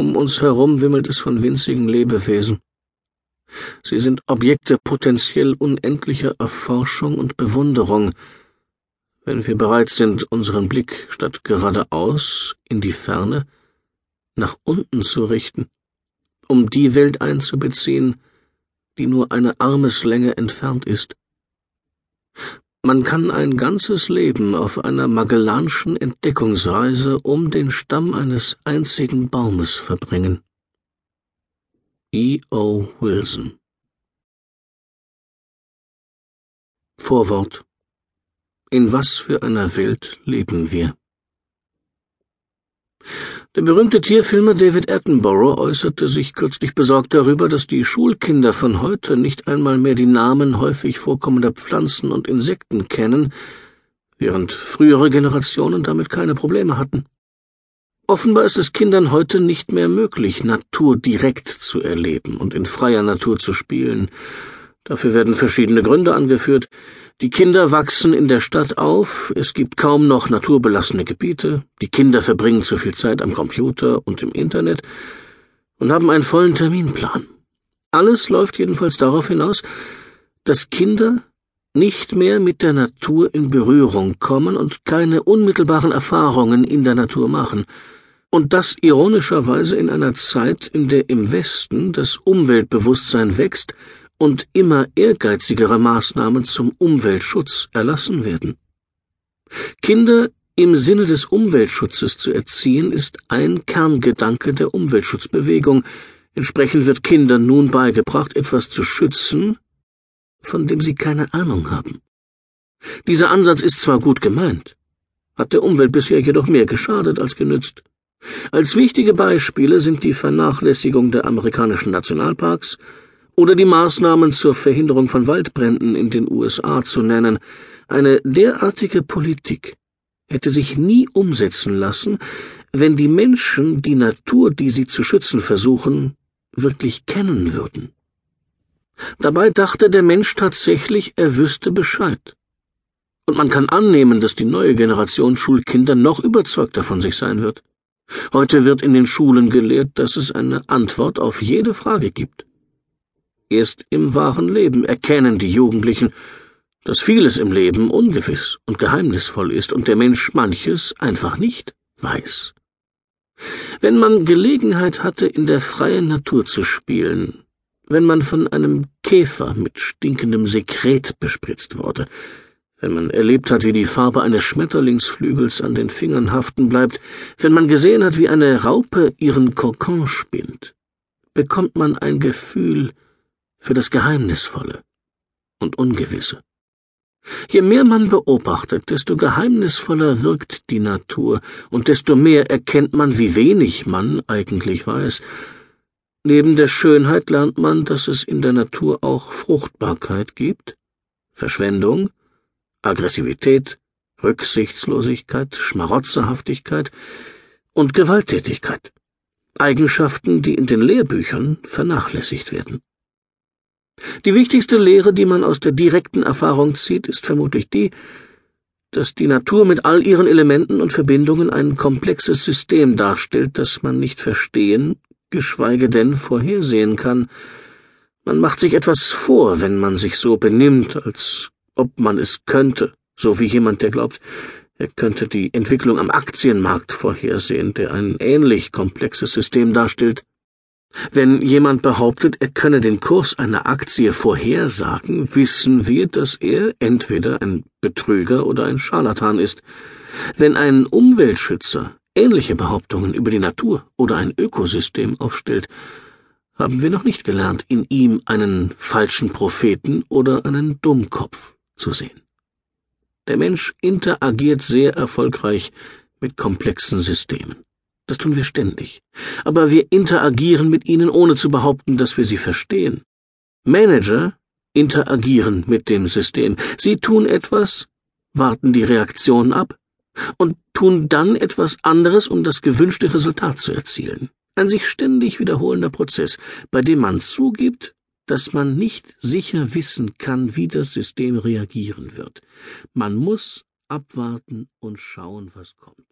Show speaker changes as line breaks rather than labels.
Um uns herum wimmelt es von winzigen Lebewesen. Sie sind Objekte potenziell unendlicher Erforschung und Bewunderung, wenn wir bereit sind, unseren Blick statt geradeaus in die Ferne nach unten zu richten, um die Welt einzubeziehen, die nur eine Armeslänge entfernt ist. Man kann ein ganzes Leben auf einer Magellanschen Entdeckungsreise um den Stamm eines einzigen Baumes verbringen. E. O. Wilson Vorwort In was für einer Welt leben wir? Der berühmte Tierfilmer David Attenborough äußerte sich kürzlich besorgt darüber, dass die Schulkinder von heute nicht einmal mehr die Namen häufig vorkommender Pflanzen und Insekten kennen, während frühere Generationen damit keine Probleme hatten. Offenbar ist es Kindern heute nicht mehr möglich, Natur direkt zu erleben und in freier Natur zu spielen. Dafür werden verschiedene Gründe angeführt. Die Kinder wachsen in der Stadt auf, es gibt kaum noch naturbelassene Gebiete, die Kinder verbringen zu viel Zeit am Computer und im Internet und haben einen vollen Terminplan. Alles läuft jedenfalls darauf hinaus, dass Kinder nicht mehr mit der Natur in Berührung kommen und keine unmittelbaren Erfahrungen in der Natur machen. Und das ironischerweise in einer Zeit, in der im Westen das Umweltbewusstsein wächst und immer ehrgeizigere Maßnahmen zum Umweltschutz erlassen werden. Kinder im Sinne des Umweltschutzes zu erziehen, ist ein Kerngedanke der Umweltschutzbewegung. Entsprechend wird Kindern nun beigebracht, etwas zu schützen, von dem sie keine Ahnung haben. Dieser Ansatz ist zwar gut gemeint, hat der Umwelt bisher jedoch mehr geschadet als genützt. Als wichtige Beispiele sind die Vernachlässigung der amerikanischen Nationalparks oder die Maßnahmen zur Verhinderung von Waldbränden in den USA zu nennen. Eine derartige Politik hätte sich nie umsetzen lassen, wenn die Menschen die Natur, die sie zu schützen versuchen, wirklich kennen würden. Dabei dachte der Mensch tatsächlich, er wüsste Bescheid. Und man kann annehmen, dass die neue Generation Schulkinder noch überzeugter von sich sein wird. Heute wird in den Schulen gelehrt, dass es eine Antwort auf jede Frage gibt. Erst im wahren Leben erkennen die Jugendlichen, dass vieles im Leben ungewiss und geheimnisvoll ist und der Mensch manches einfach nicht weiß. Wenn man Gelegenheit hatte, in der freien Natur zu spielen, wenn man von einem Käfer mit stinkendem Sekret bespritzt wurde, wenn man erlebt hat, wie die Farbe eines Schmetterlingsflügels an den Fingern haften bleibt, wenn man gesehen hat, wie eine Raupe ihren Kokon spinnt, bekommt man ein Gefühl für das Geheimnisvolle und Ungewisse. Je mehr man beobachtet, desto geheimnisvoller wirkt die Natur, und desto mehr erkennt man, wie wenig man eigentlich weiß. Neben der Schönheit lernt man, dass es in der Natur auch Fruchtbarkeit gibt, Verschwendung, Aggressivität, Rücksichtslosigkeit, Schmarotzerhaftigkeit und Gewalttätigkeit, Eigenschaften, die in den Lehrbüchern vernachlässigt werden. Die wichtigste Lehre, die man aus der direkten Erfahrung zieht, ist vermutlich die, dass die Natur mit all ihren Elementen und Verbindungen ein komplexes System darstellt, das man nicht verstehen, geschweige denn vorhersehen kann. Man macht sich etwas vor, wenn man sich so benimmt, als ob man es könnte, so wie jemand, der glaubt, er könnte die Entwicklung am Aktienmarkt vorhersehen, der ein ähnlich komplexes System darstellt. Wenn jemand behauptet, er könne den Kurs einer Aktie vorhersagen, wissen wir, dass er entweder ein Betrüger oder ein Scharlatan ist. Wenn ein Umweltschützer ähnliche Behauptungen über die Natur oder ein Ökosystem aufstellt, haben wir noch nicht gelernt, in ihm einen falschen Propheten oder einen Dummkopf zu sehen. Der Mensch interagiert sehr erfolgreich mit komplexen Systemen. Das tun wir ständig. Aber wir interagieren mit ihnen, ohne zu behaupten, dass wir sie verstehen. Manager interagieren mit dem System. Sie tun etwas, warten die Reaktion ab und tun dann etwas anderes, um das gewünschte Resultat zu erzielen. Ein sich ständig wiederholender Prozess, bei dem man zugibt, dass man nicht sicher wissen kann, wie das System reagieren wird. Man muss abwarten und schauen, was kommt.